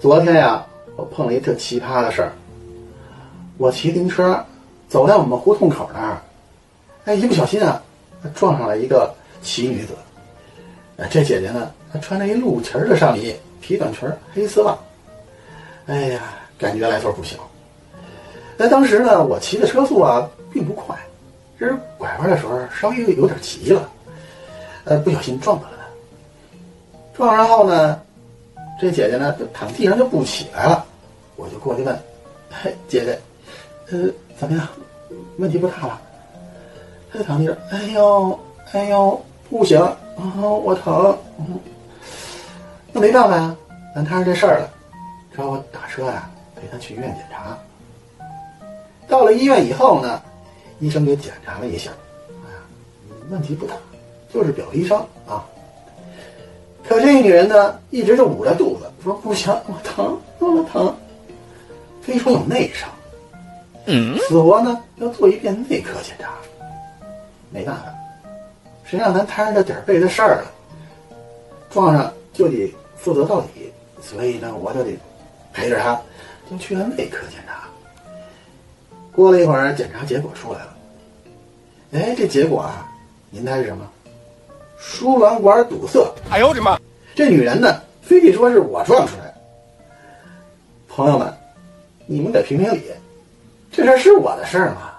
昨天呀，我碰了一特奇葩的事儿。我骑自行车走在我们胡同口那儿，哎，一不小心啊，撞上了一个奇女子。这姐姐呢，她穿着一露脐的上衣，皮短裙，黑丝袜。哎呀，感觉来头不小。那当时呢，我骑的车速啊并不快，只是拐弯的时候稍微有点急了，呃，不小心撞到了她。撞上后呢，这姐姐呢躺地上就不起来了，我就过去问：“嘿，姐姐。”呃，怎么样？问题不大吧？她就躺地上，哎呦，哎呦，不行啊，我疼。那没办法呀，咱摊上这事儿了，只好我打车呀，陪她去医院检查。到了医院以后呢，医生给检查了一下，哎呀，问题不大，就是表皮伤啊。女人呢，一直就捂着肚子，说不行，我疼，我疼，非说有内伤。死活呢要做一遍内科检查，没办法，谁让咱摊上这点背的事儿了，撞上就得负责到底，所以呢我就得陪着他，就去了内科检查。过了一会儿，检查结果出来了，哎，这结果啊，您猜是什么？输卵管堵塞！哎呦我的妈！这女人呢，非得说是我撞出来的。朋友们，你们得评评理。这事儿是我的事儿吗？